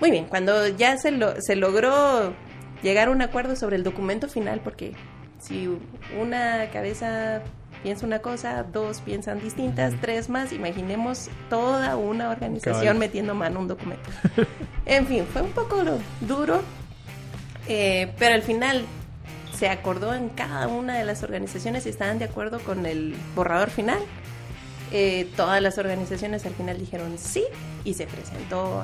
Muy bien, cuando ya se, lo, se logró llegar a un acuerdo sobre el documento final, porque si una cabeza piensa una cosa, dos piensan distintas, tres más, imaginemos toda una organización metiendo mano a un documento. en fin, fue un poco duro, eh, pero al final se acordó en cada una de las organizaciones y estaban de acuerdo con el borrador final. Eh, todas las organizaciones al final dijeron sí y se presentó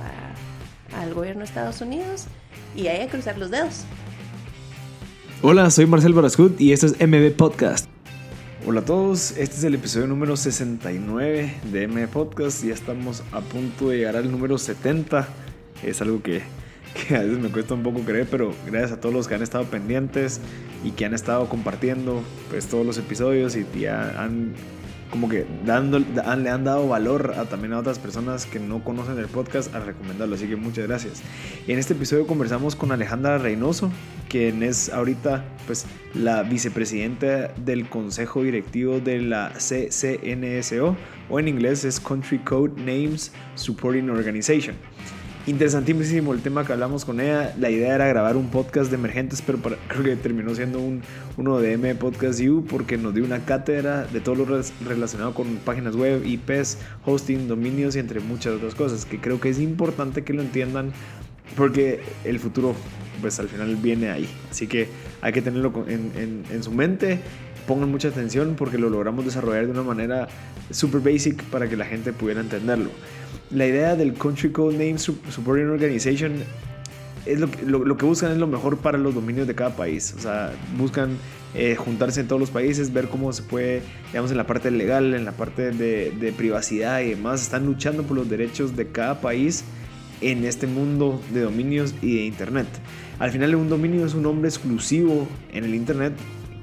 al gobierno de Estados Unidos y ahí a cruzar los dedos. Hola, soy Marcel Barascut y esto es MB Podcast. Hola a todos, este es el episodio número 69 de MB Podcast. Ya estamos a punto de llegar al número 70. Es algo que, que a veces me cuesta un poco creer, pero gracias a todos los que han estado pendientes y que han estado compartiendo pues, todos los episodios y ya han como que dando, le han dado valor a, también a otras personas que no conocen el podcast a recomendarlo. Así que muchas gracias. En este episodio conversamos con Alejandra Reynoso, quien es ahorita pues la vicepresidenta del consejo directivo de la CCNSO o en inglés es Country Code Names Supporting Organization. Interesantísimo el tema que hablamos con ella. La idea era grabar un podcast de emergentes, pero creo que terminó siendo un, uno de M Podcast U porque nos dio una cátedra de todo lo relacionado con páginas web, IPs, hosting, dominios y entre muchas otras cosas que creo que es importante que lo entiendan porque el futuro pues al final viene ahí. Así que hay que tenerlo en, en su mente pongan mucha atención porque lo logramos desarrollar de una manera super basic para que la gente pudiera entenderlo la idea del Country Code Name Supporting Organization es lo que, buscan es lo mejor para los dominios de cada país. O sea, buscan eh, juntarse en todos los países, ver cómo se puede, digamos, en la parte legal, en la parte de, de, privacidad y demás. Están luchando por los derechos de cada país en este mundo de dominios y de Internet. Al final, un dominio es un nombre exclusivo en el Internet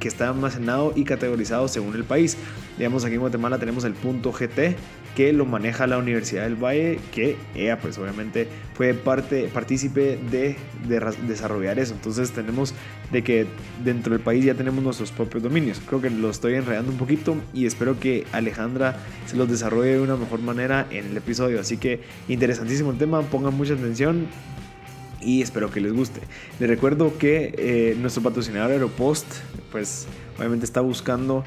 que está almacenado y categorizado según el país. Digamos, aquí en Guatemala tenemos el punto GT, que lo maneja la Universidad del Valle, que ella pues obviamente fue parte, partícipe de, desarrollar eso. Entonces tenemos de que dentro del país ya tenemos nuestros propios dominios. Creo que lo estoy enredando un poquito y espero que Alejandra se los desarrolle de una mejor manera en el episodio. Así que interesantísimo el tema, pongan mucha atención y espero que les guste. Les recuerdo que eh, nuestro patrocinador Aeropost, pues obviamente está buscando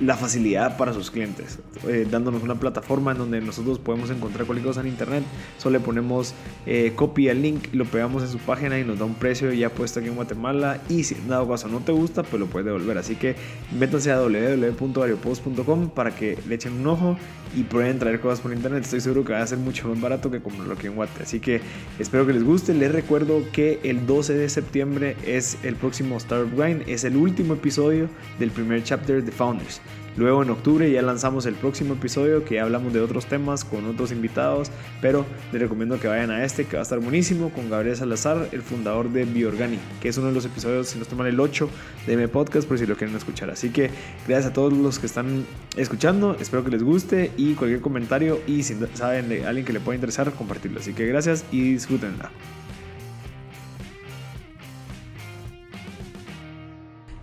la facilidad para sus clientes, eh, dándonos una plataforma en donde nosotros podemos encontrar cualquier cosa en internet. Solo le ponemos eh, copy al link, lo pegamos en su página y nos da un precio ya puesto aquí en Guatemala. Y si dado caso no te gusta, pues lo puedes devolver. Así que métanse a www.variopost.com para que le echen un ojo y pueden traer cosas por internet. Estoy seguro que va a ser mucho más barato que comprarlo aquí en Guate. Así que espero que les guste. Les recuerdo que el 12 de septiembre es el próximo Startup Grind. Es el último episodio del primer chapter de Founders. Luego en octubre ya lanzamos el próximo episodio que hablamos de otros temas con otros invitados, pero les recomiendo que vayan a este que va a estar buenísimo con Gabriel Salazar, el fundador de Biorgani, que es uno de los episodios, si nos toman el 8 de mi podcast por si lo quieren escuchar. Así que gracias a todos los que están escuchando, espero que les guste y cualquier comentario y si saben de alguien que le pueda interesar, compartirlo. Así que gracias y disfrútenla.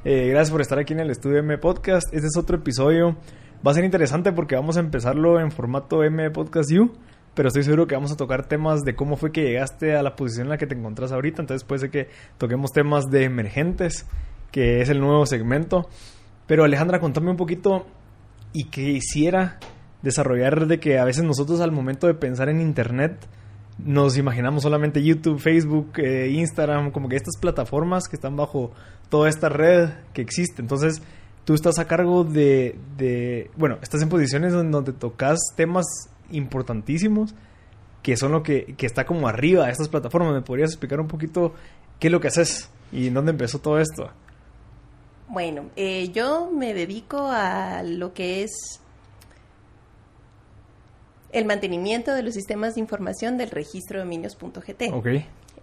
Eh, gracias por estar aquí en el estudio M Podcast. Este es otro episodio. Va a ser interesante porque vamos a empezarlo en formato M Podcast U. Pero estoy seguro que vamos a tocar temas de cómo fue que llegaste a la posición en la que te encontrás ahorita. Entonces puede ser que toquemos temas de emergentes, que es el nuevo segmento. Pero Alejandra, contame un poquito y que hiciera desarrollar de que a veces nosotros al momento de pensar en Internet nos imaginamos solamente YouTube, Facebook, eh, Instagram, como que estas plataformas que están bajo toda esta red que existe. Entonces, tú estás a cargo de, de bueno, estás en posiciones donde tocas temas importantísimos que son lo que, que está como arriba de estas plataformas. ¿Me podrías explicar un poquito qué es lo que haces y dónde empezó todo esto? Bueno, eh, yo me dedico a lo que es el mantenimiento de los sistemas de información del registro de dominios.gt. Ok.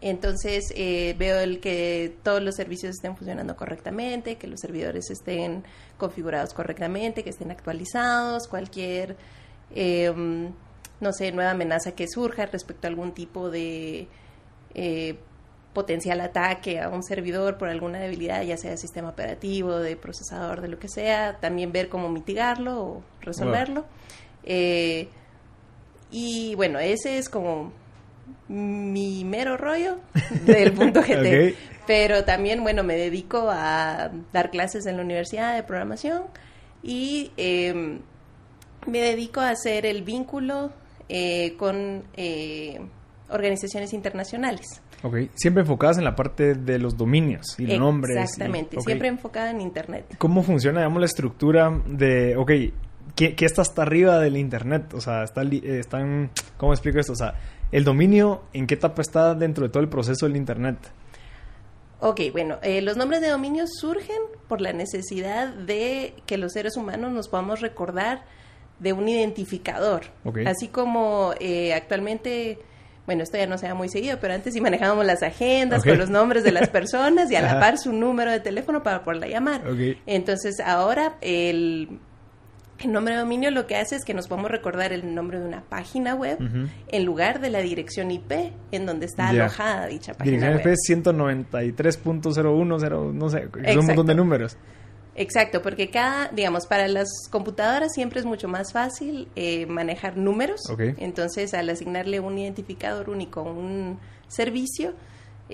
Entonces eh, veo el que todos los servicios estén funcionando correctamente, que los servidores estén configurados correctamente, que estén actualizados, cualquier, em, no sé, nueva amenaza que surja respecto a algún tipo de eh, potencial ataque a un servidor por alguna debilidad, ya sea de sistema operativo, de procesador, de lo que sea, también ver cómo mitigarlo o resolverlo. Eh, y bueno, ese es como mi mero rollo del punto GT. Pero también, bueno, me dedico a dar clases en la universidad de programación y em, me dedico a hacer el vínculo eh, con eh, organizaciones internacionales. Ok, siempre enfocadas en la parte de los dominios y los nombres. Exactamente, siempre enfocada en Internet. ¿Cómo funciona, digamos, la estructura de, ok, ¿qué, está hasta arriba del Internet? O sea, está, están, ¿cómo explico esto? O sea, el dominio, ¿en qué etapa está dentro de todo el proceso del Internet? Ok, bueno, eh, los nombres de dominio surgen por la necesidad de que los seres humanos nos podamos recordar de un identificador. Así como eh, actualmente bueno, esto ya no se da muy seguido, pero antes sí manejábamos las agendas con los nombres de las personas y a la par su número de teléfono para poderla llamar. Entonces, ahora el, nombre de dominio lo que hace es que nos podemos recordar el nombre de una página web en lugar de la dirección IP en donde está alojada dicha página web. Dirección IP 193.010, no sé, es un montón de números. Exacto, porque cada, digamos, para las computadoras siempre es mucho más fácil eh, manejar números. Entonces, al asignarle un identificador único a un servicio,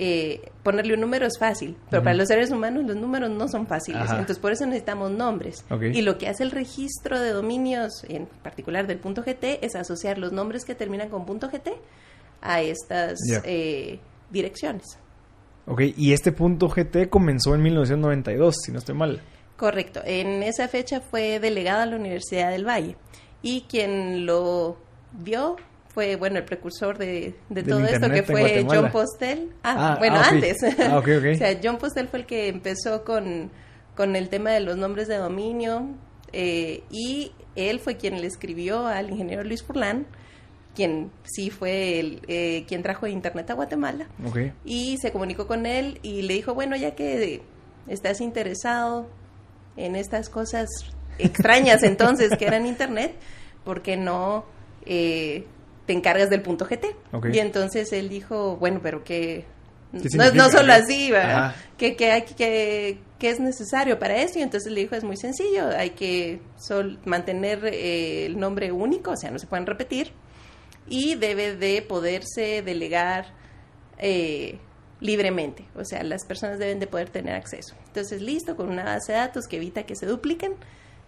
eh, ponerle un número es fácil, pero para los seres humanos los números no son fáciles. Entonces, por eso necesitamos nombres. Y lo que hace el registro de dominios, en particular del punto GT, es asociar los nombres que terminan con punto GT a estas eh, direcciones. Ok, y este punto GT comenzó en 1992, si no estoy mal. Correcto. En esa fecha fue delegado a la Universidad del Valle y quien lo vio fue, bueno, el precursor de, todo esto, que fue John Postel. Ah, ah bueno, ah, antes. Ah, o sea, John Postel fue el que empezó con, con el tema de los nombres de dominio eh, y él fue quien le escribió al ingeniero Luis Furlan, quien sí fue el, eh, quien trajo Internet a Guatemala. Y se comunicó con él y le dijo, bueno, ya que estás interesado en estas cosas extrañas entonces que eran Internet, porque no eh, te encargas del punto GT? Y entonces él dijo, bueno, pero que no, no solo así. Que, que, hay, que, que, es necesario para eso. Y entonces le dijo, es muy sencillo, hay que sol mantener eh, el nombre único, o sea, no se pueden repetir, y debe de poderse delegar eh, libremente, o sea, las personas deben de poder tener acceso. Entonces, listo, con una base de datos que evita que se dupliquen,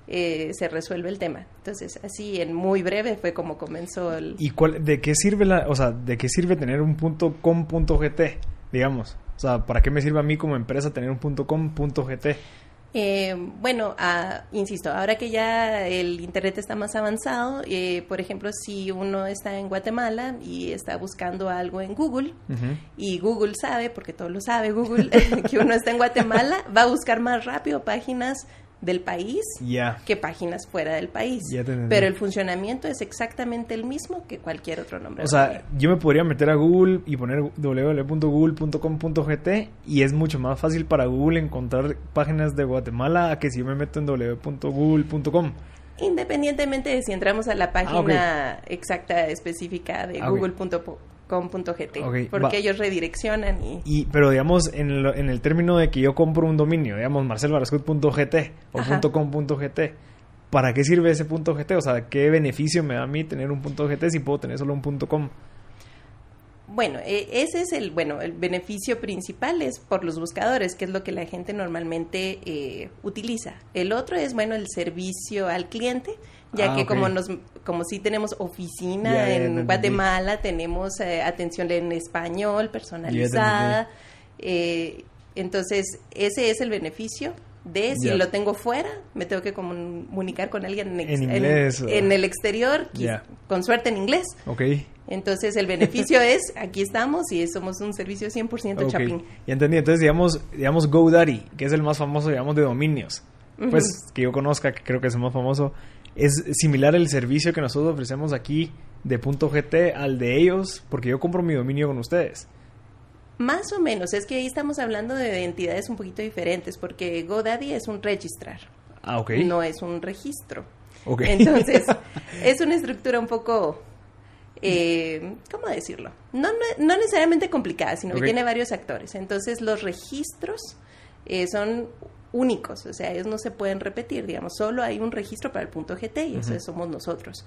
eh, se resuelve el tema. Entonces, así en muy breve fue como comenzó el... ¿Y cuál, de qué sirve la, o sea, de qué sirve tener un punto com punto gt, digamos? O sea, ¿para qué me sirve a mí como empresa tener un punto com punto gt? Eh, bueno, ah, insisto, ahora que ya el Internet está más avanzado, eh, por ejemplo, si uno está en Guatemala y está buscando algo en Google, y Google sabe, porque todo lo sabe Google, que uno está en Guatemala, va a buscar más rápido páginas del país que páginas fuera del país. Pero el funcionamiento es exactamente el mismo que cualquier otro nombre. O sea, yo me podría meter a Google y poner www.google.com.gt y es mucho más fácil para Google encontrar páginas de Guatemala a que si yo me meto en www.google.com. Independientemente de si entramos a la ah, página exacta específica de ah, google.com com.gt porque ellos redireccionan y... Pero digamos, en, en, el término de que yo compro un dominio, digamos, marcelbarascut.gt o .com.gt, ¿para qué sirve ese .gt? O sea, ¿qué beneficio me da a mí tener un .gt si puedo tener solo un .com? Bueno, e, ese es el, bueno, el beneficio principal es por los buscadores, que es lo que la gente normalmente eh, utiliza. El otro es, bueno, el servicio al cliente, ya ah, que como nos como sí tenemos oficina en Guatemala, tenemos eh, atención en español personalizada. Eh, entonces, ese es el beneficio de si lo tengo fuera, me tengo que comunicar con alguien en, en, el exterior, con suerte en inglés. Okay. Entonces el beneficio es, aquí estamos y somos un servicio 100% okay. Chapín. Ya entendí, entonces digamos, digamos GoDaddy, que es el más famoso, digamos, de dominios, pues que yo conozca, que creo que es el más famoso, es similar el servicio que nosotros ofrecemos aquí de punto .gt al de ellos, porque yo compro mi dominio con ustedes. Más o menos, es que ahí estamos hablando de entidades un poquito diferentes, porque GoDaddy es un registrar. Ah, ok. No es un registro. Ok. Entonces, es una estructura un poco, eh, ¿cómo decirlo? No, no, necesariamente complicada, sino que tiene varios actores. Entonces, los registros eh, son únicos, o sea, ellos no se pueden repetir, digamos, solo hay un registro para el punto GT y eso somos nosotros.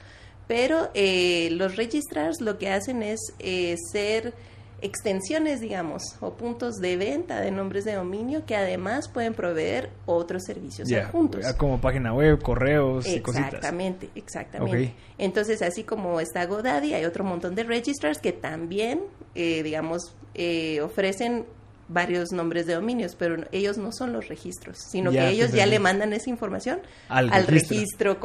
pero eh, los registrars lo que hacen es eh, ser extensiones, digamos, o puntos de venta de nombres de dominio que además pueden proveer otros servicios Ya, juntos. Como página web, correos y cositas. Exactamente, exactamente. Entonces, así como está GoDaddy, hay otro montón de registrars que también, eh, digamos, eh, ofrecen varios nombres de dominios, pero ellos no son los registros, sino Ya, que ellos ya le mandan esa información Al al, registro. registro, Digamos,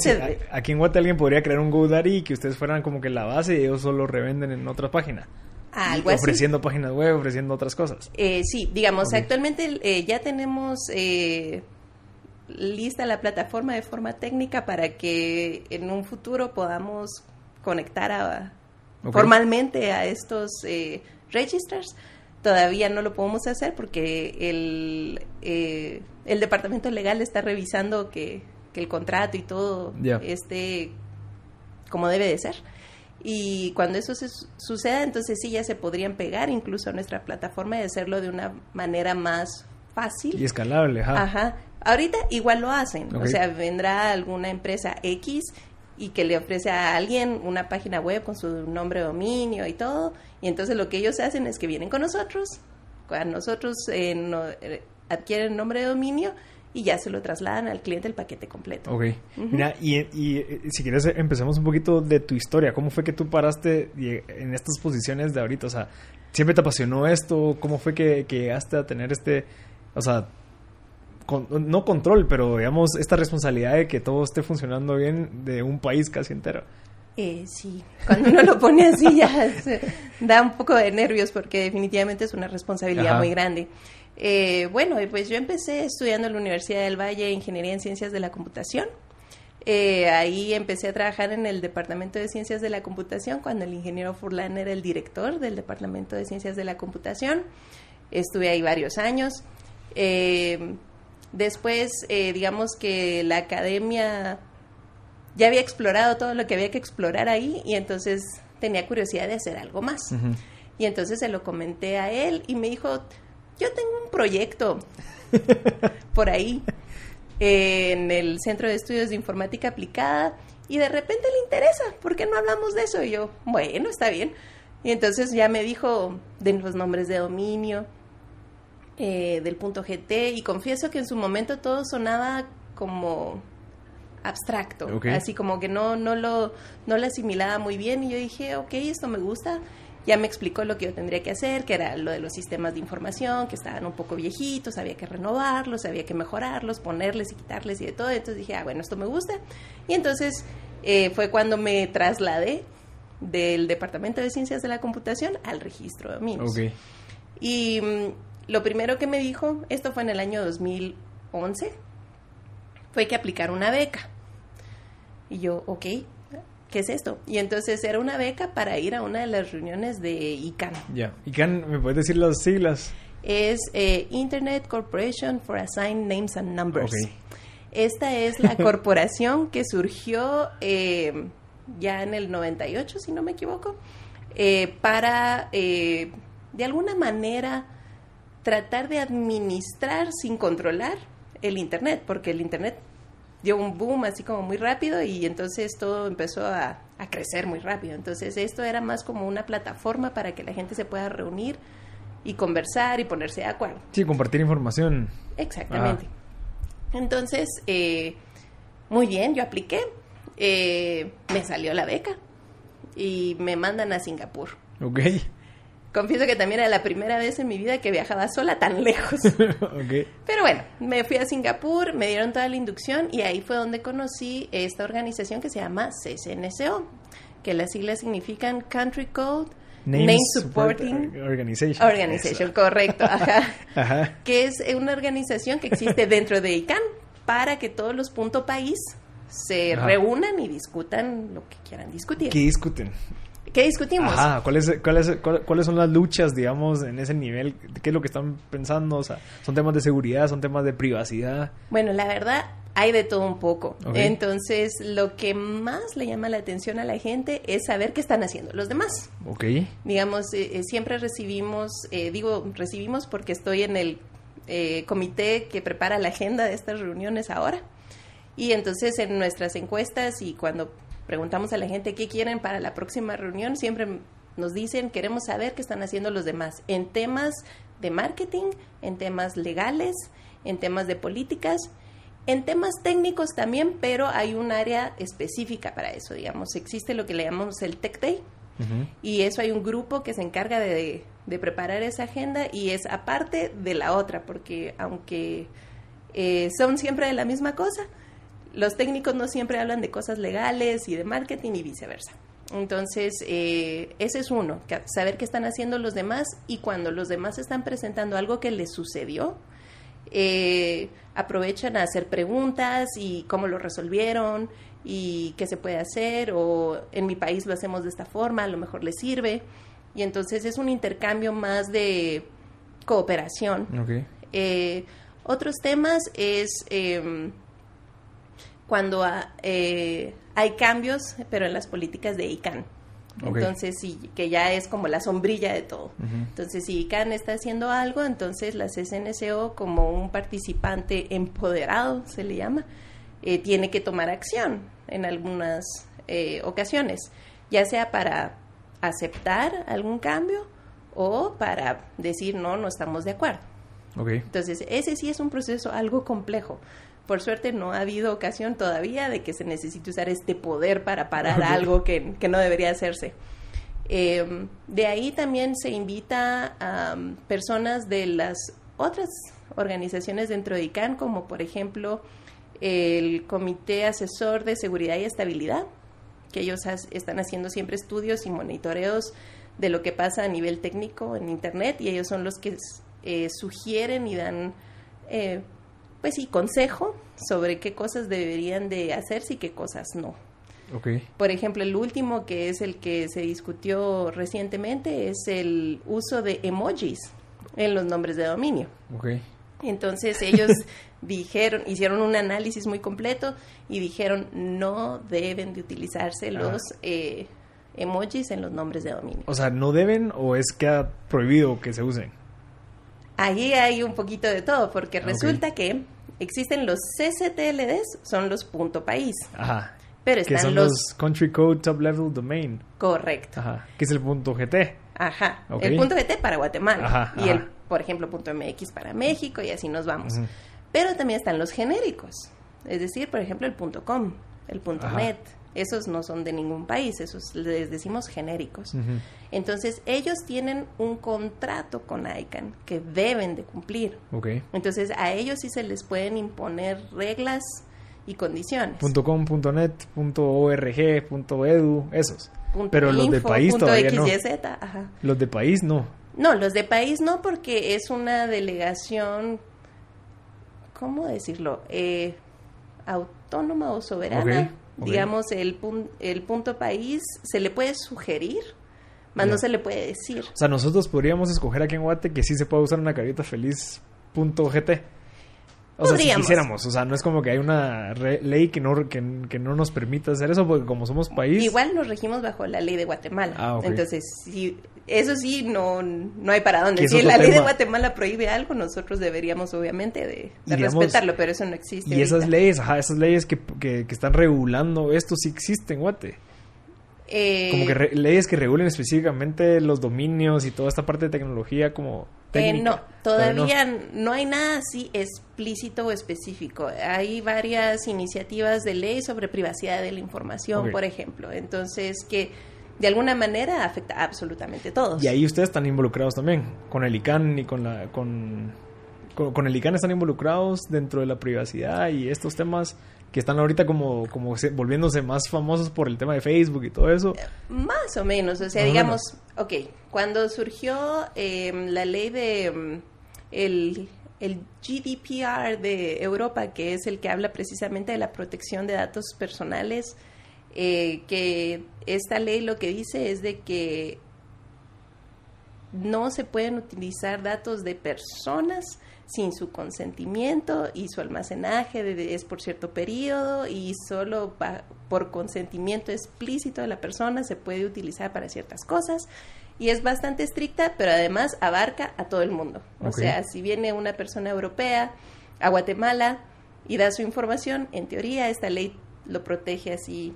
correspondiente. a- aquí en Guate alguien podría crear un GoDaddy y que ustedes fueran como que la base y ellos solo revenden en otra página. algo así. ofreciendo páginas web, ofreciendo otras cosas. Eh, sí, digamos, actualmente eh, ya tenemos eh, lista la plataforma de forma técnica para que en un futuro podamos conectar a, formalmente a estos eh, registers. Todavía no lo podemos hacer porque el, eh, el departamento legal está revisando que, que el contrato y todo esté como debe de ser. Y cuando eso se su- suceda, entonces sí ya se podrían pegar incluso a nuestra plataforma y hacerlo de una manera más fácil. Y escalable, ajá. Ajá. Ahorita igual lo hacen. O sea, vendrá alguna empresa X y que le ofrece a alguien una página web con su nombre de dominio y todo. Y entonces lo que ellos hacen es que vienen con nosotros, a nosotros eh, no- eh, adquieren nombre de dominio y ya se lo trasladan al cliente el paquete completo. Ok. Mira, y, y, eh, si quieres eh, empecemos un poquito de tu historia. ¿Cómo fue que tú paraste en estas posiciones de ahorita? O sea, ¿siempre te apasionó esto? ¿Cómo fue que, que llegaste a tener este, o sea, con- no control, pero digamos esta responsabilidad de que todo esté funcionando bien de un país casi entero? Eh, sí, cuando uno lo pone así ya se- da un poco de nervios porque definitivamente es una responsabilidad Ajá. muy grande. Eh, bueno, y pues yo empecé estudiando en la Universidad del Valle Ingeniería en Ciencias de la Computación. Eh, ahí empecé a trabajar en el Departamento de Ciencias de la Computación cuando el ingeniero Furlan era el director del Departamento de Ciencias de la Computación. Estuve ahí varios años. Eh, después, eh, digamos que la academia ya había explorado todo lo que había que explorar ahí y entonces tenía curiosidad de hacer algo más. Y entonces se lo comenté a él y me dijo, yo tengo un proyecto por ahí en el Centro de Estudios de Informática Aplicada y de repente le interesa, ¿por qué no hablamos de eso? Y yo, bueno, está bien. Y entonces ya me dijo de los nombres de dominio, eh, del punto GT y confieso que en su momento todo sonaba como abstracto, así como que no, no, lo, no lo asimilaba muy bien y yo dije, ok, esto me gusta. Ya me explicó lo que yo tendría que hacer, que era lo de los sistemas de información, que estaban un poco viejitos, había que renovarlos, había que mejorarlos, ponerles y quitarles y de todo. Entonces dije, ah, bueno, esto me gusta. Y entonces eh, fue cuando me trasladé del Departamento de Ciencias de la Computación al registro de dominios. Ok. Y mm, lo primero que me dijo, esto fue en el año 2011, fue que aplicar una beca. Y yo, ok, ¿qué es esto? Y entonces era una beca para ir a una de las reuniones de ICANN. Ya. ¿Y Can, me puedes decir las siglas? Es eh, Internet Corporation for Assigned Names and Numbers. Ok. Esta es la corporación que surgió eh, ya en el 98, si no me equivoco, eh, para de alguna manera tratar de administrar sin controlar el Internet, porque el Internet dio un boom así como muy rápido y entonces todo empezó a, a crecer muy rápido. Entonces esto era más como una plataforma para que la gente se pueda reunir y conversar y ponerse de acuerdo. Sí, compartir información. Exactamente. Entonces, eh, muy bien, yo apliqué, eh, me salió la beca y me mandan a Singapur. Ok. Confieso que también era la primera vez en mi vida que viajaba sola tan lejos. Pero bueno, me fui a Singapur, me dieron toda la inducción y ahí fue donde conocí esta organización que se llama CCNSO, que las siglas significan Country Code Name, Supporting Organization. Organization, correcto, ajá. Ajá. que es una organización que existe dentro de ICANN para que todos los punto país se Ajá. reúnan y discutan lo que quieran discutir. ¿Qué discuten? ¿Qué discutimos? Ajá, ¿cuáles, cuáles, cuál- ¿cuáles son las luchas, digamos, en ese nivel? ¿Qué es lo que están pensando? O sea, ¿son temas de seguridad? ¿Son temas de privacidad? Bueno, la verdad, hay de todo un poco. Entonces, lo que más le llama la atención a la gente es saber qué están haciendo los demás. Ok. Digamos, eh, eh, siempre recibimos, eh, digo, recibimos porque estoy en el eh, comité que prepara la agenda de estas reuniones ahora. Y entonces en nuestras encuestas y cuando preguntamos a la gente qué quieren para la próxima reunión, siempre nos dicen, queremos saber qué están haciendo los demás en temas de marketing, en temas legales, en temas de políticas, en temas técnicos también, pero hay un área específica para eso, digamos. Existe lo que le llamamos el Tech Day, y eso hay un grupo que se encarga de, preparar esa agenda y es aparte de la otra, porque aunque eh, son siempre de la misma cosa, los técnicos no siempre hablan de cosas legales y de marketing y viceversa. Entonces, eh, ese es uno, saber qué están haciendo los demás y cuando los demás están presentando algo que les sucedió, eh, aprovechan a hacer preguntas y cómo lo resolvieron y qué se puede hacer o en mi país lo hacemos de esta forma, a lo mejor les sirve. Y entonces es un intercambio más de cooperación. Eh, otros temas es em, cuando eh, hay cambios, pero en las políticas de ICANN. Entonces, sí, que ya es como la sombrilla de todo. Entonces, si ICANN está haciendo algo, entonces la SNCO, como un participante empoderado, se le llama, eh, tiene que tomar acción en algunas eh, ocasiones, ya sea para aceptar algún cambio o para decir no, no estamos de acuerdo. Entonces, ese sí es un proceso algo complejo. Por suerte no ha habido ocasión todavía de que se necesite usar este poder para parar algo que, no debería hacerse. Em, de ahí también se invita a um, personas de las otras organizaciones dentro de ICANN, como por ejemplo el Comité Asesor de Seguridad y Estabilidad, que ellos están haciendo siempre estudios y monitoreos de lo que pasa a nivel técnico en Internet y ellos son los que eh, sugieren y dan, eh, pues sí, consejo sobre qué cosas deberían de hacerse y qué cosas no. Okay. Por ejemplo, el último, que es el que se discutió recientemente, es el uso de emojis en los nombres de dominio. Okay. Entonces ellos dijeron, hicieron un análisis muy completo y dijeron no deben de utilizarse los eh, emojis en los nombres de dominio. O sea, ¿no deben o es que ha prohibido que se usen? Ahí hay un poquito de todo, porque resulta que existen los CCTLDs, son los punto país. Ajá. Pero están que son los... Country Code Top Level Domain. Correcto. Ajá. Que es el punto GT. Ajá. El punto GT para Guatemala. Ajá, y el por ejemplo, .mx para México y así nos vamos. Pero también están los genéricos, es decir, por ejemplo, el .com, el .net. Esos no son de ningún país, esos les decimos genéricos. Entonces, ellos tienen un contrato con ICANN que deben de cumplir. Entonces, a ellos sí se les pueden imponer reglas y condiciones. .com, .net, .org, .edu, esos. Pero los de país todavía no. Los de país no. No, los de país no, porque es una delegación, ¿cómo decirlo? Eh, autónoma o soberana. Digamos, el, el punto país se le puede sugerir, más no. se le puede decir. O sea, nosotros podríamos escoger aquí en Guate que sí se puede usar una carita feliz punto GT. O sea, si quisiéramos, o sea, no es como que hay una ley que no, que, no nos permita hacer eso, porque como somos país... Igual nos regimos bajo la ley de Guatemala. Ah, Entonces, si, eso sí, no, no hay para dónde. Si la ley de Guatemala prohíbe algo, nosotros deberíamos obviamente de, respetarlo, pero eso no existe. Y esas leyes, ajá, esas leyes que, que, que, están regulando esto sí existen, Guate. Eh, como que leyes que regulen específicamente los dominios y toda esta parte de tecnología como eh, no, todavía no. hay nada así explícito o específico. Hay varias iniciativas de ley sobre privacidad de la información, por ejemplo. Entonces, que de alguna manera afecta a absolutamente todos. Y ahí ustedes están involucrados también, con el ICANN y con la... Con, con, el ICANN están involucrados dentro de la privacidad y estos temas que están ahorita como, como volviéndose más famosos por el tema de Facebook y todo eso. Más o menos, o sea, digamos, ok, cuando surgió em, la ley de em, el, el GDPR de Europa, que es el que habla precisamente de la protección de datos personales, eh, que esta ley lo que dice es de que no se pueden utilizar datos de personas sin su consentimiento y su almacenaje es por cierto periodo y solo por consentimiento explícito de la persona se puede utilizar para ciertas cosas y es bastante estricta, pero además abarca a todo el mundo. O sea, si viene una persona europea a Guatemala y da su información, en teoría esta ley lo protege así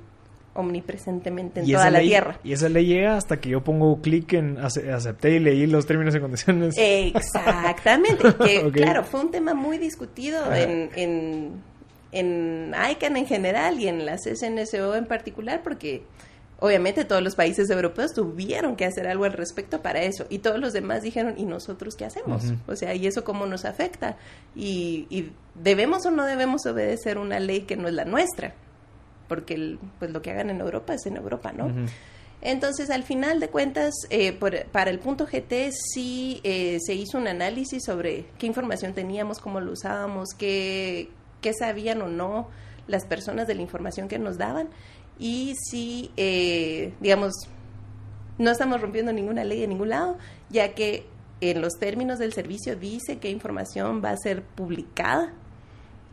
omnipresentemente en Y toda la ley- Tierra. Y esa ley llega hasta que yo pongo clic en ace- acepté y leí los términos y condiciones. Exactamente, que claro, fue un tema muy discutido Ajá. en, en, en ICANN en general y en las SNSO en particular, porque obviamente todos los países europeos tuvieron que hacer algo al respecto para eso, y todos los demás dijeron, ¿y nosotros qué hacemos? O sea, ¿y eso cómo nos afecta? Y, y debemos o no debemos obedecer una ley que no es la nuestra, porque el- pues lo que hagan en Europa es en Europa, ¿no? Entonces, al final de cuentas, eh, por- para el punto GT sí eh, se hizo un análisis sobre qué información teníamos, cómo lo usábamos, qué, qué sabían o no las personas de la información que nos daban. Y sí, eh, digamos, no estamos rompiendo ninguna ley en ningún lado, ya que en los términos del servicio dice qué información va a ser publicada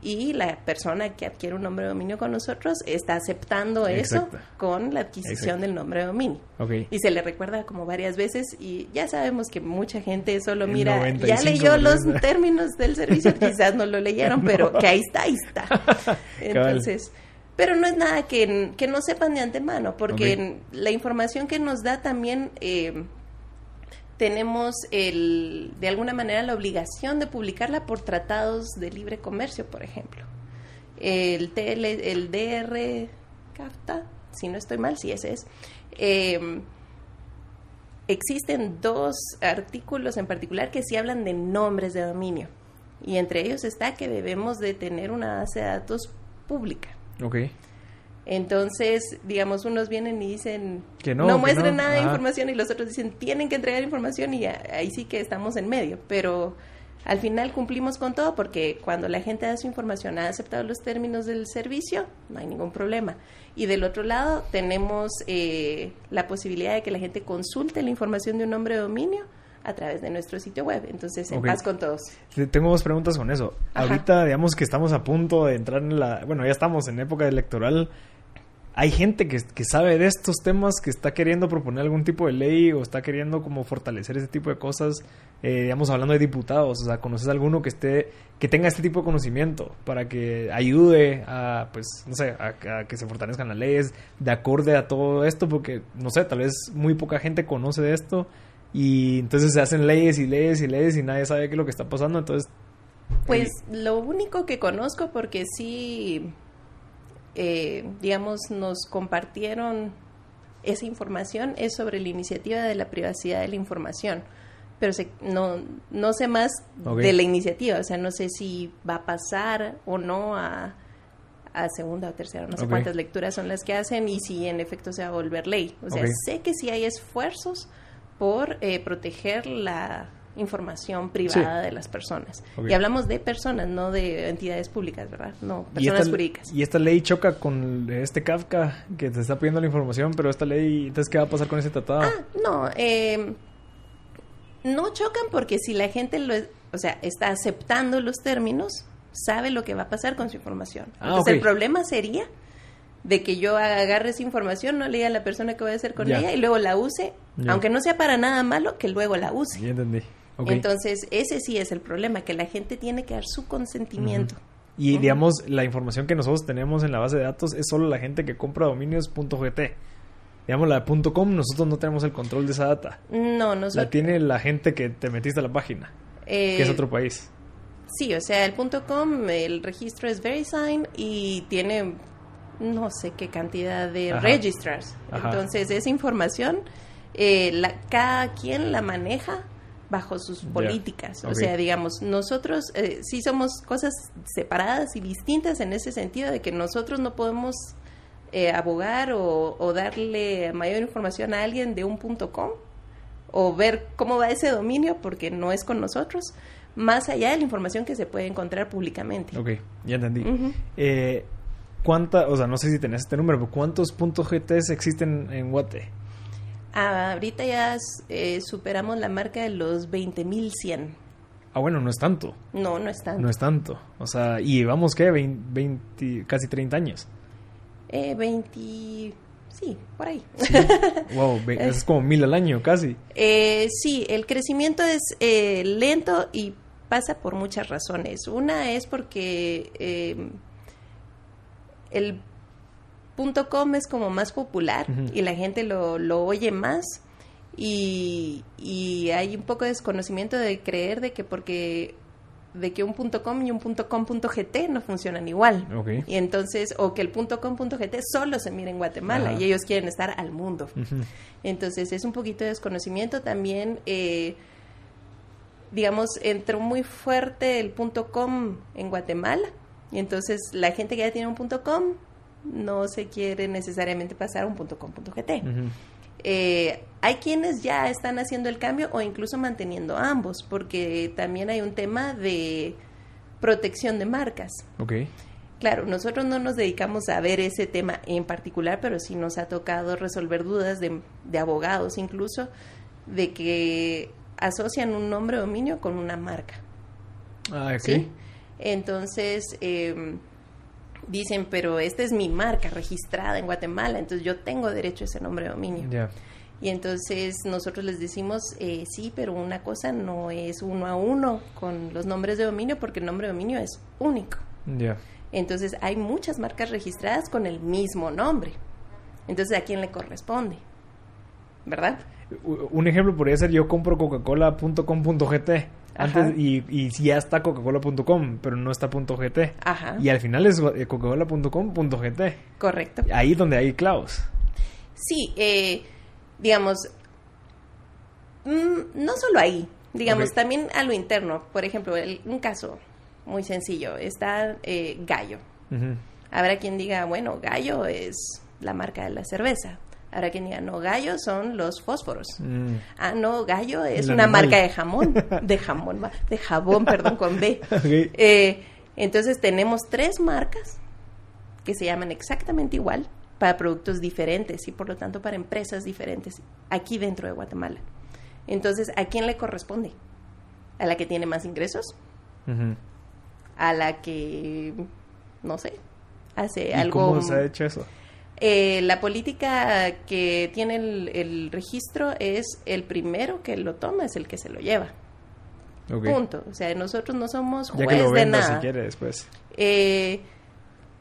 y la persona que adquiere un nombre de dominio con nosotros está aceptando eso con la adquisición Exacto. del nombre de dominio. Ok. Y se le recuerda como varias veces y ya sabemos que mucha gente solo mira, 95%. ya leyó los términos del servicio, quizás no lo leyeron, pero que ahí está, ahí está. Entonces, pero no es nada que, que no sepan de antemano, porque la información que nos da también eh, tenemos el, de alguna manera la obligación de publicarla por tratados de libre comercio, por ejemplo. El, TL, el DR CAFTA, si no estoy mal, si ese es. eh, existen dos artículos en particular que sí hablan de nombres de dominio. Y entre ellos está que debemos de tener una base de datos pública. Ok. Entonces, digamos, unos vienen y dicen Que no, no. nada de información y los otros dicen tienen que entregar información y ahí sí que estamos en medio. Pero al final cumplimos con todo porque cuando la gente da su información, ha aceptado los términos del servicio, no hay ningún problema. Y del otro lado tenemos eh, la posibilidad de que la gente consulte la información de un nombre de dominio a través de nuestro sitio web. Entonces, en paz con todos. Te- Tengo dos preguntas con eso. Ajá. Ahorita, digamos que estamos a punto de entrar en la... Bueno, ya estamos en época electoral. Hay gente que, que sabe de estos temas, que está queriendo proponer algún tipo de ley o está queriendo como fortalecer ese tipo de cosas. Eh, digamos, hablando de diputados, o sea, ¿conoces alguno que esté que tenga este tipo de conocimiento para que ayude a, pues, no sé, a, a que se fortalezcan las leyes de acorde a todo esto? Porque, no sé, tal vez muy poca gente conoce de esto y entonces se hacen leyes y leyes y leyes y nadie sabe qué es lo que está pasando, entonces Pues lo único que conozco, porque sí, eh, digamos, nos compartieron esa información, es sobre la iniciativa de la privacidad de la información. Pero se- no, no sé más de la iniciativa, o sea, no sé si va a pasar o no a, a segunda o tercera, no sé cuántas lecturas son las que hacen y si en efecto se va a volver ley. O sea, sé que sí hay esfuerzos por eh, proteger la información privada de las personas. Y hablamos de personas, no de entidades públicas, ¿verdad? No, y personas esta, jurídicas. y esta ley choca con este Kafka que te está pidiendo la información, pero esta ley, entonces, ¿qué va a pasar con ese tratado? Ah, no, eh, no chocan porque si la gente lo, o sea, está aceptando los términos, sabe lo que va a pasar con su información. Ah, Entonces el problema sería de que yo agarre esa información, no le diga a la persona que voy a hacer con Ya. ella y luego la use, Ya. aunque no sea para nada malo, que luego la use. Ya entendí. Entonces, ese sí es el problema, que la gente tiene que dar su consentimiento. y digamos, la información que nosotros tenemos en la base de datos es solo la gente que compra dominios.gt. Digamos, la de .com, nosotros no tenemos el control de esa data. No, La nosotros... tiene la gente que te metiste a la página, eh, que es otro país. Sí, o sea, el .com, el registro es VeriSign y tiene no sé qué cantidad de Ajá. registrars. Ajá. Entonces, esa información, eh, la, cada quien la maneja bajo sus políticas. O sea, digamos, nosotros eh, sí somos cosas separadas y distintas en ese sentido de que nosotros no podemos eh, abogar o, o darle mayor información a alguien de un punto .com o ver cómo va ese dominio porque no es con nosotros, más allá de la información que se puede encontrar públicamente. Ok, ya entendí. Eh, ¿Cuánta, o sea, no sé si tenés este número, pero ¿cuántos puntos GTs existen en Guate? Ah, ahorita ya eh, superamos la marca de los 20.100. Ah, bueno, no es tanto. No, no es tanto. No es tanto. O sea, y llevamos, ¿qué? 20, 20 casi 30 años. Eh, 20... Sí, por ahí. Wow, es como mil al año casi. Eh, sí, el crecimiento es eh, lento y pasa por muchas razones. Una es porque eh, el .com es como más popular y la gente lo, lo oye más y, y, hay un poco de desconocimiento de creer de que porque de que un .com y un .com.gt no funcionan igual. Y entonces, o que el .com.gt solo se mira en Guatemala y ellos quieren estar al mundo. Entonces, es un poquito de desconocimiento también. Eh, digamos, entró muy fuerte el .com en Guatemala y entonces la gente que ya tiene un .com no se quiere necesariamente pasar a un .com.gt. Eh, hay quienes ya están haciendo el cambio o incluso manteniendo ambos, porque también hay un tema de protección de marcas. Ok. Claro, nosotros no nos dedicamos a ver ese tema en particular, pero sí nos ha tocado resolver dudas de, abogados incluso, de que asocian un nombre de dominio con una marca. Ah, ok. Entonces, em, dicen, pero esta es mi marca registrada en Guatemala, entonces yo tengo derecho a ese nombre de dominio. Y entonces nosotros les decimos, eh, sí, pero una cosa no es uno a uno con los nombres de dominio porque el nombre de dominio es único. Entonces hay muchas marcas registradas con el mismo nombre. Entonces, ¿a quién le corresponde? ¿Verdad? Un ejemplo podría ser yo compro coca-cola.com.gt antes, y, y ya está coca-cola.com, pero no está .gt. Ajá. Y al final es eh, coca-cola.com.gt. Correcto. Ahí donde hay clavos. Sí, eh, digamos, mm, no solo ahí, digamos, también a lo interno. Por ejemplo, un caso muy sencillo, está eh, Gallo. Habrá quien diga, bueno, Gallo es la marca de la cerveza. Ahora que diga, no, gallo son los fósforos. Mm. Ah, no, gallo es una marca de jamón, de jamón, de jabón, perdón, con B. Eh, entonces tenemos tres marcas que se llaman exactamente igual para productos diferentes y por lo tanto para empresas diferentes aquí dentro de Guatemala. Entonces, ¿a quién le corresponde? ¿A la que tiene más ingresos? ¿A la que, no sé, hace algo... ¿Cómo se ha hecho eso? Eh, la política que tiene el, registro es el primero que lo toma, es el que se lo lleva. Punto. O sea, nosotros no somos juez de nada. si quiere después. Eh,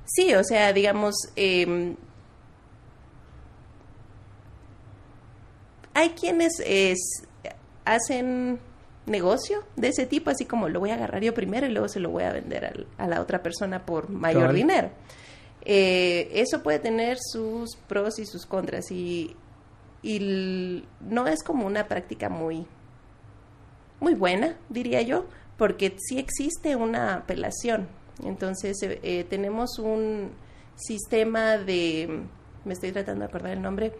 sí, o sea, digamos, em, hay quienes es, hacen negocio de ese tipo, así como lo voy a agarrar yo primero y luego se lo voy a vender a la otra persona por mayor dinero. Eh, eso puede tener sus pros y sus contras y, no es como una práctica muy, muy buena, diría yo, porque sí existe una apelación. Entonces eh, eh, tenemos un sistema de, me estoy tratando de acordar el nombre,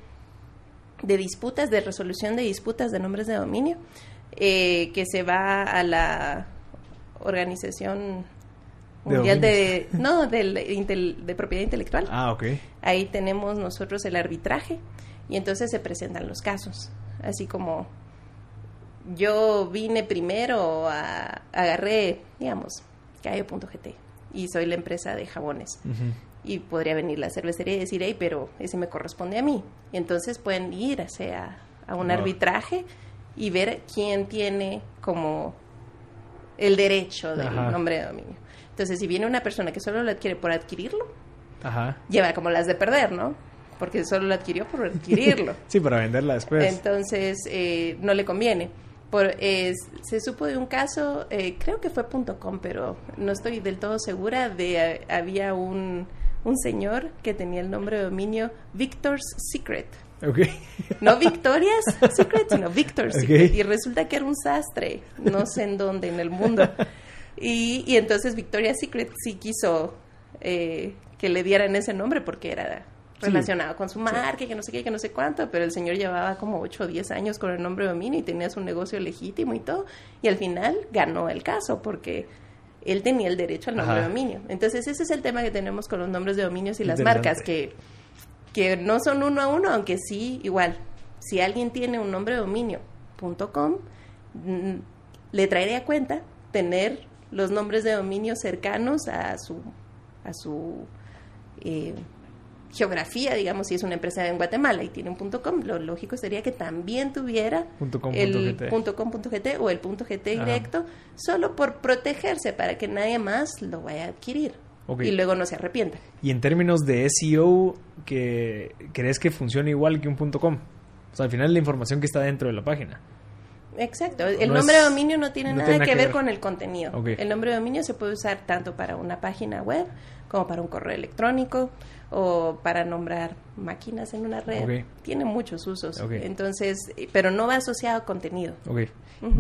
de disputas, de resolución de disputas de nombres de dominio, que se va a la organización mundial de, no de, de propiedad intelectual. Ah ok. Ahí tenemos nosotros el arbitraje y entonces se presentan los casos. Así como yo vine primero a agarré digamos gallo.gt y soy la empresa de jabones. Y podría venir la cervecería y decir hey pero ese me corresponde a mí y entonces pueden ir a, a un arbitraje y ver quién tiene como el derecho del nombre de dominio entonces, si viene una persona que solo lo adquiere por adquirirlo, lleva como las de perder, ¿no? Porque solo lo adquirió por adquirirlo. sí, para venderla después. Entonces, eh, no le conviene. Por, se supo de un caso, eh, creo que fue .com, pero no estoy del todo segura, de eh, había un, un señor que tenía el nombre de dominio Victor's Secret. Okay. No Victoria's Secret, sino Victor's Secret. Y resulta que era un sastre, no sé en dónde en el mundo. Y, y entonces Victoria's Secret sí quiso eh, que le dieran ese nombre porque era relacionado con su marca, y que no sé qué, que no sé cuánto, pero el señor llevaba como 8 o 10 años con el nombre de dominio y tenía su negocio legítimo y todo, y al final ganó el caso porque él tenía el derecho al nombre de dominio. Entonces ese es el tema que tenemos con los nombres de dominios y las marcas, que, que no son uno a uno, aunque sí, igual, si alguien tiene un nombre de dominio.com, mm, le traería cuenta tener los nombres de dominio cercanos a su, a su eh, geografía, digamos, si es una empresa en Guatemala y tiene un punto .com, lo lógico sería que también tuviera el .com.gt o el .gt directo, solo por protegerse para que nadie más lo vaya a adquirir. Y luego no se arrepientan. Y en términos de SEO, que ¿crees que funciona igual que un punto .com? O sea, al final la información que está dentro de la página. Exacto. El No nombre de dominio no tiene no nada tiene que que ver ver. con el contenido. El nombre de dominio se puede usar tanto para una página web como para un correo electrónico o para nombrar máquinas en una red. Tiene muchos usos. Entonces, eh, pero no va asociado a contenido. Ok.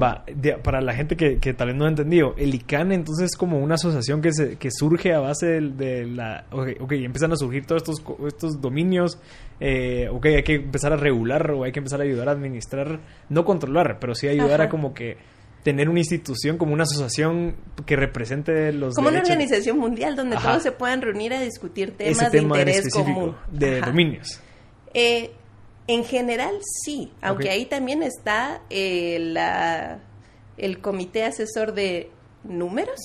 Va, de- para la gente que, que tal vez no ha entendido, el ICANN entonces es como una asociación que, se, que surge a base de, la... Ok, ok, empiezan a surgir todos estos, estos dominios, eh, ok, hay que empezar a regular o hay que empezar a ayudar a administrar, no controlar, pero sí ayudar Ajá. a como que tener una institución, como una asociación que represente los Como una organización mundial donde Ajá. todos se puedan reunir a discutir temas Ese de interés específico común. de Ajá. dominios. Eh, en general sí, aunque ahí también está eh, la, el comité asesor de números,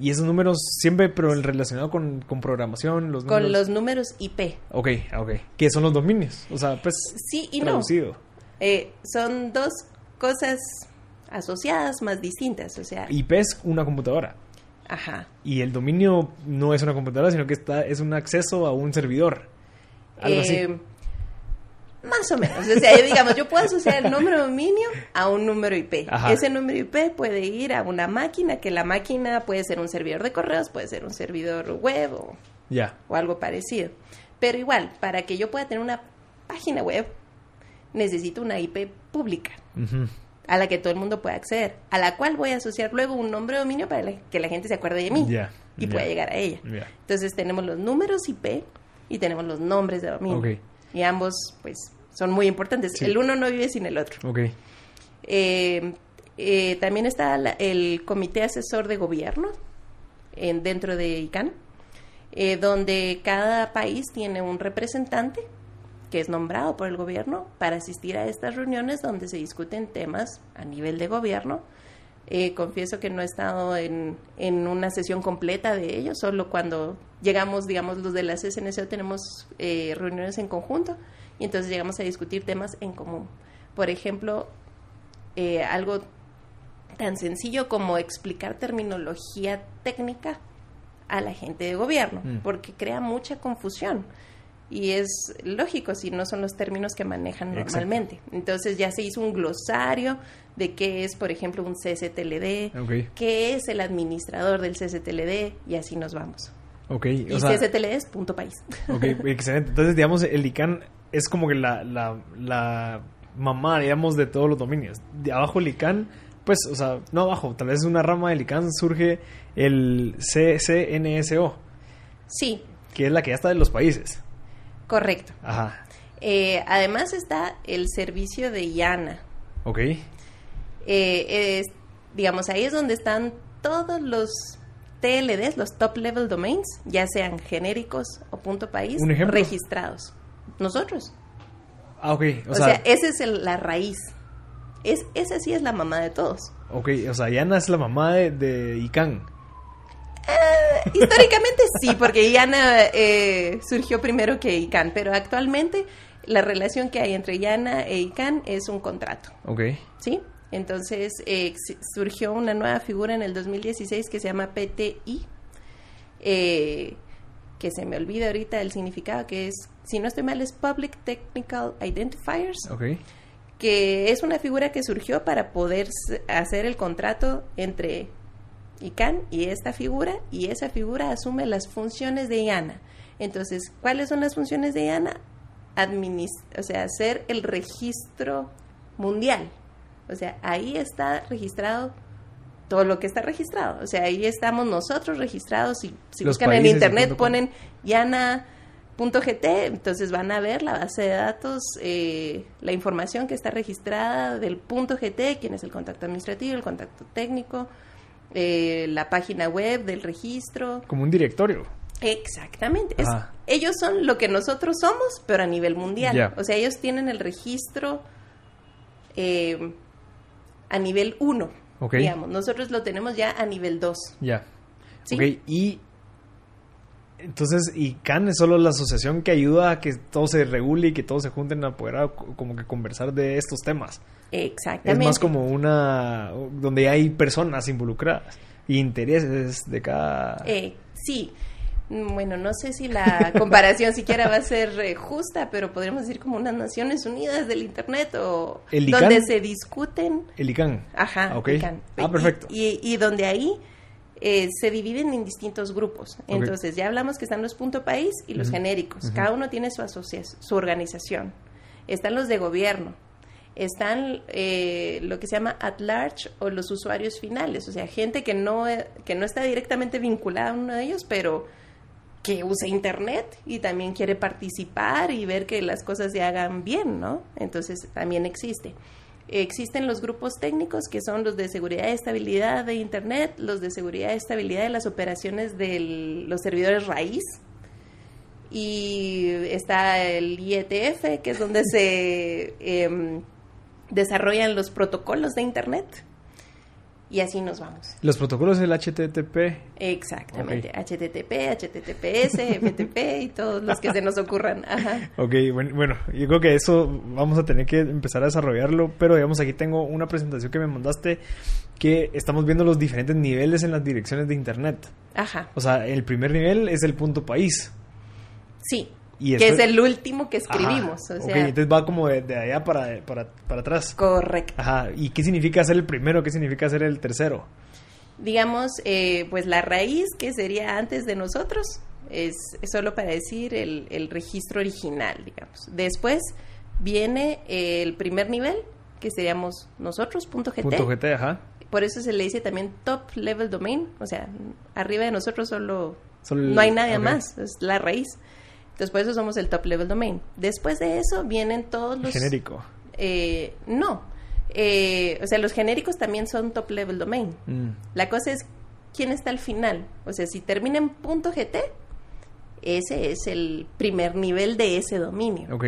Y esos números siempre, pero relacionado con, con programación, los con números... los números IP. Ok, ok. ¿Qué son los dominios? O sea, pues... Sí y no. traducido. Eh, son dos cosas asociadas más distintas, o sea, IP es una computadora. ajá. Y el dominio no es una computadora, sino que está, es un acceso a un servidor. Algo así. Más o menos. O sea, digamos, yo puedo asociar el número de dominio a un número IP. Ajá. Ese número IP puede ir a una máquina, que la máquina puede ser un servidor de correos, puede ser un servidor web o, algo parecido. Pero igual, para que yo pueda tener una página web, necesito una IP pública a la que todo el mundo pueda acceder, a la cual voy a asociar luego un nombre de dominio para que la gente se acuerde de mí y pueda llegar a ella. Entonces tenemos los números IP y tenemos los nombres de dominio. Y ambos, pues, son muy importantes. Sí. El uno no vive sin el otro. Eh, eh, también está la- el Comité Asesor de Gobierno en, dentro de ICANN, eh, donde cada país tiene un representante que es nombrado por el gobierno para asistir a estas reuniones donde se discuten temas a nivel de gobierno. Eh, confieso que no he estado en, en una sesión completa de ello, solo cuando llegamos, digamos, los de la CSNCO tenemos eh, reuniones en conjunto y entonces llegamos a discutir temas en común. Por ejemplo, eh, algo tan sencillo como explicar terminología técnica a la gente de gobierno, Mm. porque crea mucha confusión. Y es lógico si no son los términos que manejan Exacto. normalmente. Entonces ya se hizo un glosario de qué es, por ejemplo, un CCTLD, Ok. qué es el administrador del CCTLD, y así nos vamos. Ok. Y CCTLD es punto país. ok, excelente. Entonces, digamos, el ICANN es como que la, la, la mamá, digamos, de todos los dominios. De abajo el ICANN, pues, o sea, no abajo, tal vez una rama del ICANN surge el CCNSO, Sí, que es la que ya está de los países. correcto. Ajá. Eh, además está el servicio de IANA. Ok. Eh, es- digamos, ahí es donde están todos los TLDs, los top level domains, ya sean genéricos o punto país, registrados. Nosotros. Ah, ok. O, O, sea, sea, esa es el- la raíz. Es, esa sí es la mamá de todos. ok, o sea, Yana es la mamá de, de ICANN. Históricamente sí, porque IANA eh, surgió primero que ICANN, pero actualmente la relación que hay entre IANA e ICANN es un contrato. Ok. ¿sí? Entonces eh, surgió una nueva figura en el 2016 que se llama PTI, eh, que se me olvida ahorita el significado, que es, si no estoy mal, es Public Technical Identifiers, que es una figura que surgió para poder hacer el contrato entre ICANN y esta figura, y esa figura asume las funciones de IANA. Entonces, ¿cuáles son las funciones de IANA? Adminis- o sea, hacer el registro mundial. O sea, ahí está registrado todo lo que está registrado. O sea, ahí estamos nosotros registrados. Si, si Los buscan en internet, ponen yana.gt, entonces van a ver la base de datos, eh, la información que está registrada del punto GT, quién es el contacto administrativo, el contacto técnico, eh, la página web del registro. Como un directorio. Exactamente. Es- ellos son lo que nosotros somos, pero a nivel mundial. O sea, ellos tienen el registro eh, a nivel 1. Ok. Digamos, nosotros lo tenemos ya a nivel 2. Ya. ¿sí? Ok, y entonces, y CAN es solo la asociación que ayuda a que todo se regule y que todos se junten a poder a- como que conversar de estos temas. Es Exactamente. más como una donde hay personas involucradas y intereses de cada Eh, sí. Bueno, no sé si la comparación siquiera va a ser eh, justa, pero podríamos decir como unas Naciones Unidas del Internet o ¿El donde se discuten El ICANN. Ajá, Ah, ok. ICANN. Ah, perfecto. Y, y- y donde ahí eh, se dividen en distintos grupos. Entonces, ya hablamos que están los punto país y los genéricos. Cada uno tiene su, asocia- su organización. Están los de gobierno. Están eh, lo que se llama at large o los usuarios finales, o sea, gente que no, eh, que no está directamente vinculada a uno de ellos, pero que usa internet y también quiere participar y ver que las cosas se hagan bien, ¿no? Entonces también existe. Existen los grupos técnicos que son los de seguridad y estabilidad de internet, los de seguridad y estabilidad de las operaciones de los servidores raíz. Y está el IETF, que es donde se em, desarrollan los protocolos de internet. Y así nos vamos. Los protocolos del HTTP. Exactamente. HTTP, HTTPS, FTP y todos los que se nos ocurran. Ajá. Ok, bueno, bueno, yo creo que eso vamos a tener que empezar a desarrollarlo, pero digamos aquí tengo una presentación que me mandaste que estamos viendo los diferentes niveles en las direcciones de internet. Ajá. O sea, el primer nivel es el punto país. Sí. Y que es el último que escribimos. Ajá, O sea, entonces va como de, de allá para, para, para atrás. correcto. Ajá, ¿y qué significa ser el primero? ¿Qué significa ser el tercero? Digamos, eh, pues la raíz que sería antes de nosotros es, es solo para decir el, el registro original, digamos. Después viene el primer nivel, que seríamos nosotros, punto .gt. Punto GT, ajá. Por eso se le dice también top level domain, o sea, arriba de nosotros solo, Solo no hay nadie ok. más, es la raíz. Entonces por eso somos el top level domain. Después de eso vienen todos los... Genérico. Eh, no, Eh, o sea, los genéricos también son top level domain. Mm, La cosa es quién está al final. O sea, si termina en punto .gt, ese es el primer nivel de ese dominio. ok.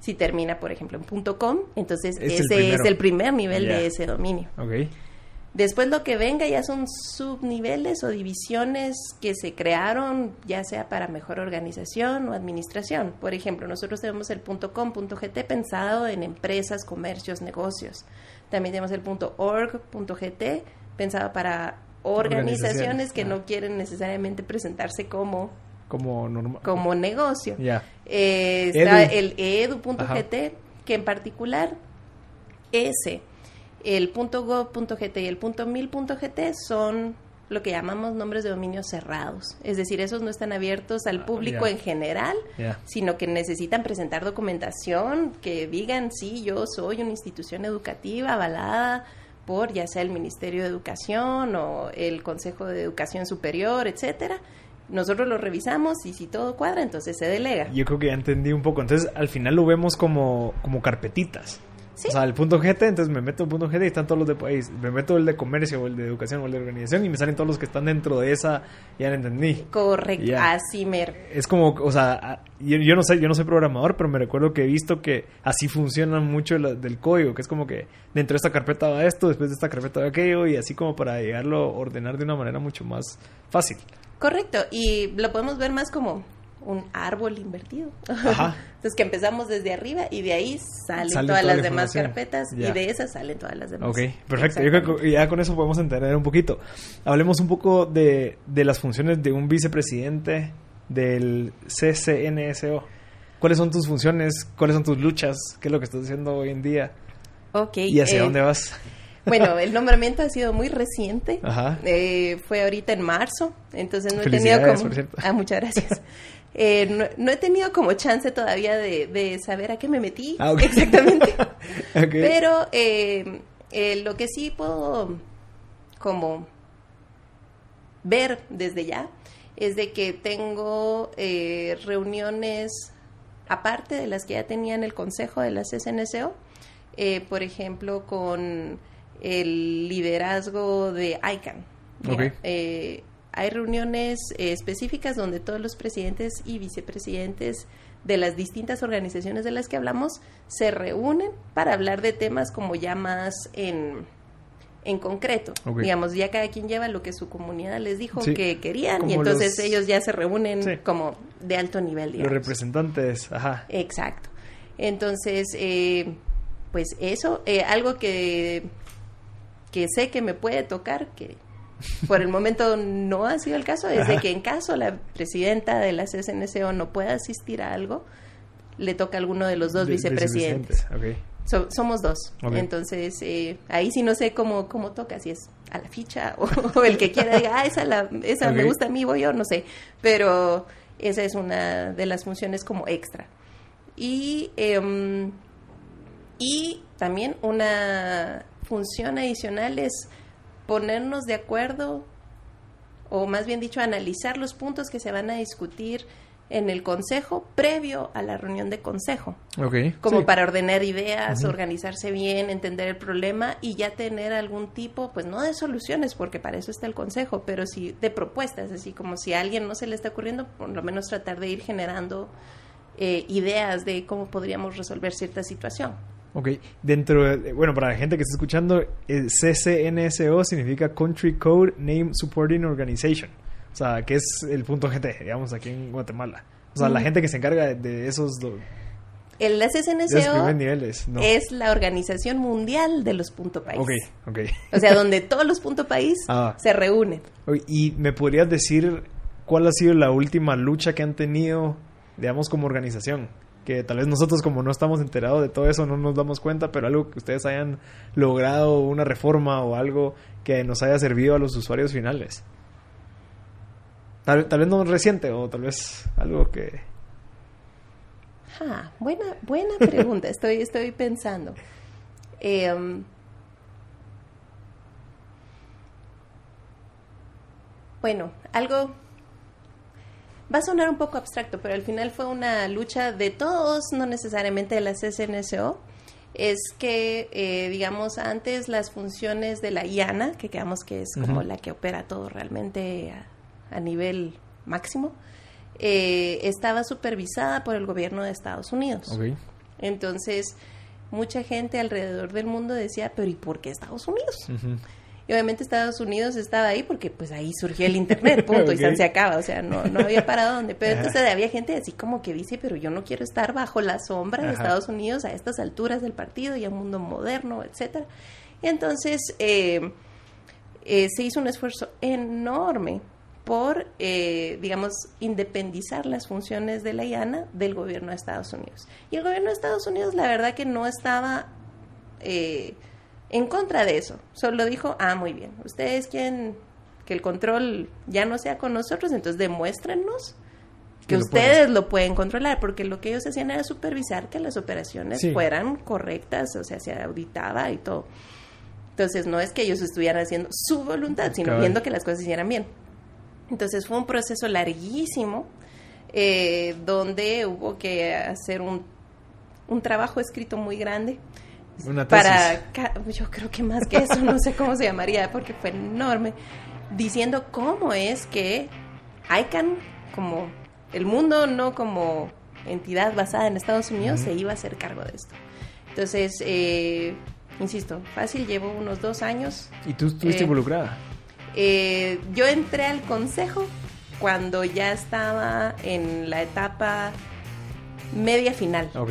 Si termina, por ejemplo, en punto .com, entonces Es ese es el primer nivel de ese dominio. Ok. Después lo que venga ya son subniveles o divisiones que se crearon ya sea para mejor organización o administración. Por ejemplo, nosotros tenemos el .com, .gt pensado en empresas, comercios, negocios. También tenemos el .org, .gt pensado para organizaciones que ah. no quieren necesariamente presentarse como, Como normal. como negocio. Eh, está Edu. el edu.gt, que en particular ese, el .gov.gt y el .mil.gt son lo que llamamos nombres de dominio cerrados. Es decir, esos no están abiertos al Ah, público en general, sino que necesitan presentar documentación que digan, sí, yo soy una institución educativa avalada por ya sea el Ministerio de Educación o el Consejo de Educación Superior, etcétera. Nosotros lo revisamos y si todo cuadra, entonces se delega. Yo creo que ya entendí un poco. Entonces, al final lo vemos como, como carpetitas. Sí. O sea, el punto GT, entonces me meto el punto GT y están todos los de país. Me meto el de comercio o el de educación o el de organización y me salen todos los que están dentro de esa. Ya lo entendí. Correcto, Ya. así mero. Es como, o sea, yo no sé, yo no soy programador, pero me recuerdo que he visto que así funciona mucho la- del código, que es como que dentro de esta carpeta va esto, después de esta carpeta va aquello, y así como para llegarlo a ordenar de una manera mucho más fácil. Correcto, y lo podemos ver más como un árbol invertido. Ajá. Entonces que empezamos desde arriba y de ahí salen Sale todas toda las la demás carpetas Ya. y de esas salen todas las demás. Ok, perfecto. Yo creo que ya con eso podemos entender un poquito. Hablemos un poco de, de las funciones de un vicepresidente del CCNSO. ¿Cuáles son tus funciones? ¿Cuáles son tus luchas? ¿Qué es lo que estás haciendo hoy en día? Ok, ¿Y hacia eh, dónde vas? Bueno, el nombramiento ha sido muy reciente. Ajá. Eh, fue ahorita en marzo, entonces no he tenido como... por cierto. Ah, muchas gracias. Eh, no, no he tenido como chance todavía de, de saber a qué me metí Ah, exactamente. Pero eh, eh, lo que sí puedo como ver desde ya es de que tengo eh, reuniones aparte de las que ya tenía en el consejo de la CSNCO, eh, por ejemplo, con el liderazgo de ICANN. Hay reuniones eh, específicas donde todos los presidentes y vicepresidentes de las distintas organizaciones de las que hablamos se reúnen para hablar de temas como ya más en, en concreto. Digamos, ya cada quien lleva lo que su comunidad les dijo Sí, que querían y entonces los- ellos ya se reúnen Sí. como de alto nivel. Los Digamos. representantes, ajá. Exacto. Entonces, eh, pues eso, eh, algo que, que sé que me puede tocar, que por el momento no ha sido el caso, es de que en caso la presidenta de la CSNCO no pueda asistir a algo, le toca a alguno de los dos De- vicepresidentes. So- somos dos. Entonces, eh, ahí sí no sé cómo, cómo toca, si es a la ficha o, o el que quiera diga, ah, esa, la, esa me gusta a mí, voy yo, no sé. Pero esa es una de las funciones como extra. Y, em, y también una función adicional es ponernos de acuerdo, o más bien dicho, analizar los puntos que se van a discutir en el consejo previo a la reunión de consejo como sí. para ordenar ideas, organizarse bien, entender el problema y ya tener algún tipo, pues no de soluciones, porque para eso está el consejo, pero sí de propuestas, así como si a alguien no se le está ocurriendo, por lo menos tratar de ir generando eh, ideas de cómo podríamos resolver cierta situación. Ok, dentro de, bueno, para la gente que está escuchando, eh, CCNSO significa Country Code Name Supporting Organization. O sea, que es el punto GT, digamos, aquí en Guatemala. O sea, la gente que se encarga de, esos, do- El SSNCO niveles. No. es la organización mundial de los punto país. Ok, ok. O sea, donde todos los punto país Ah. se reúnen. ¿Y me podrías decir cuál ha sido la última lucha que han tenido, digamos, como organización? Que tal vez nosotros como no estamos enterados de todo eso no nos damos cuenta, pero algo que ustedes hayan logrado, una reforma o algo que nos haya servido a los usuarios finales. Tal, vez no reciente o tal vez algo que... Ah, buena, buena pregunta. estoy, estoy pensando. Em, bueno, algo va a sonar un poco abstracto, pero al final fue una lucha de todos, no necesariamente de la CSNSO. Es que, eh, digamos, antes las funciones de la IANA, que digamos que es como la que opera todo realmente a, a nivel máximo, eh, estaba supervisada por el gobierno de Estados Unidos. Entonces, mucha gente alrededor del mundo decía, pero ¿y por qué Estados Unidos? Ujú. Y obviamente Estados Unidos estaba ahí porque pues ahí surgió el internet, punto, y. San se acaba, o sea, no, no había parado donde. Pero Ajá. entonces había gente así como que dice, pero yo no quiero estar bajo la sombra de. Estados Unidos a estas alturas del partido y a un mundo moderno, etcétera. Y entonces eh, eh, se hizo un esfuerzo enorme por, eh, digamos, independizar las funciones de la IANA del gobierno de Estados Unidos. Y el gobierno de Estados Unidos, la verdad que no estaba eh, en contra de eso. Solo dijo, ah, muy bien, ustedes quieren que el control ya no sea con nosotros, entonces demuéstrenos que lo ustedes lo pueden controlar, porque lo que ellos hacían era supervisar que las operaciones Sí. fueran correctas, o sea, se auditaba y todo. Entonces, no es que ellos estuvieran haciendo su voluntad, sino viendo que las cosas se hicieran bien. Entonces, fue un proceso larguísimo eh, donde hubo que hacer un, un trabajo escrito muy grande Una tesis. para, yo creo que más que eso, no sé cómo se llamaría, porque fue enorme, diciendo cómo es que ICANN, como el mundo, no como entidad basada en Estados Unidos, se iba a hacer cargo de esto. Entonces, eh, insisto, fácil, llevo unos dos años. ¿Y tú estuviste Eh, involucrada? Eh, yo entré al consejo cuando ya estaba en la etapa media final. Ok.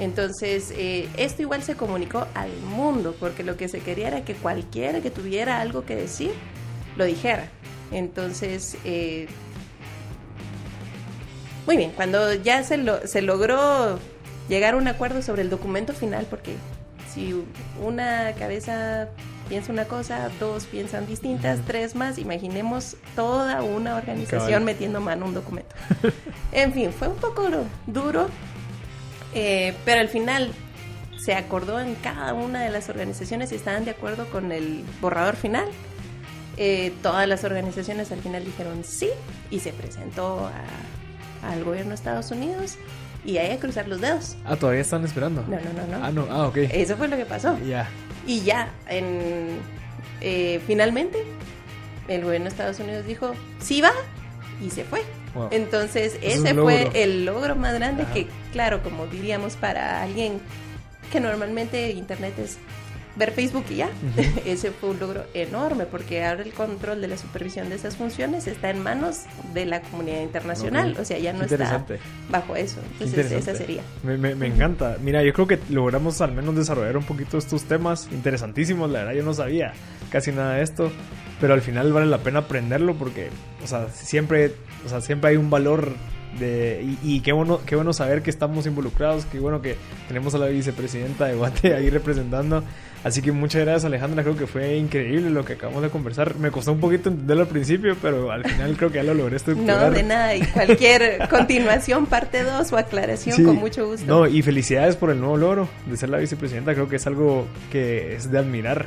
Entonces, eh, esto igual se comunicó al mundo, porque lo que se quería era que cualquiera que tuviera algo que decir, lo dijera. Entonces, eh, muy bien, cuando ya se, lo- se logró llegar a un acuerdo sobre el documento final, porque si una cabeza piensa una cosa, dos piensan distintas, tres más, imaginemos toda una organización Cabal. metiendo mano a un documento. en fin, fue un poco duro, eh, pero al final se acordó en cada una de las organizaciones y estaban de acuerdo con el borrador final. Eh, todas las organizaciones al final dijeron sí y se presentó al gobierno de Estados Unidos y ahí a cruzar los dedos. Ah, todavía están esperando. No, no, no, no. Ah, no. Ah, ok. Eso fue lo que pasó. Ya. Y ya, en, eh, finalmente, el gobierno de Estados Unidos dijo, sí va, y se fue. Wow. Entonces, es ese fue el logro más grande Ajá. que, claro, como diríamos para alguien que normalmente Internet es ver Facebook y ya. Ese fue un logro enorme porque ahora el control de la supervisión de esas funciones está en manos de la comunidad internacional. O sea, ya no está bajo eso. Entonces, esa sería. Me, me, encanta. Mira, yo creo que logramos al menos desarrollar un poquito estos temas interesantísimos. La verdad, yo no sabía casi nada de esto. Pero al final vale la pena aprenderlo porque, o sea, siempre, o sea, siempre hay un valor y, qué bueno qué bueno saber que estamos involucrados, qué bueno que tenemos a la vicepresidenta de Guate ahí representando. Así que muchas gracias Alejandra, creo que fue increíble lo que acabamos de conversar. Me costó un poquito entenderlo al principio, pero al final creo que ya lo logré No, de nada, y cualquier continuación, parte 2 o aclaración, con mucho gusto. No, y felicidades por el nuevo logro de ser la vicepresidenta, creo que es algo que es de admirar.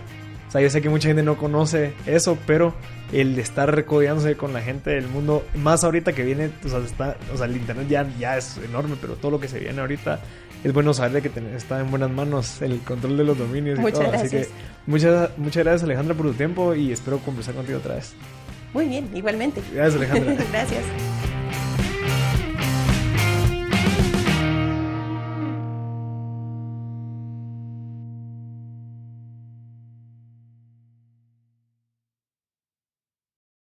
O sea, yo sé que mucha gente no conoce eso, pero el estar recodiándose con la gente del mundo, más ahorita que viene, o sea, está, o sea el internet ya, ya es enorme, pero todo lo que se viene ahorita es bueno saber de que está en buenas manos el control de los dominios muchas Gracias. Así que muchas, muchas gracias Alejandra por tu tiempo y espero conversar contigo otra vez. Muy bien, igualmente. Gracias Alejandra. gracias.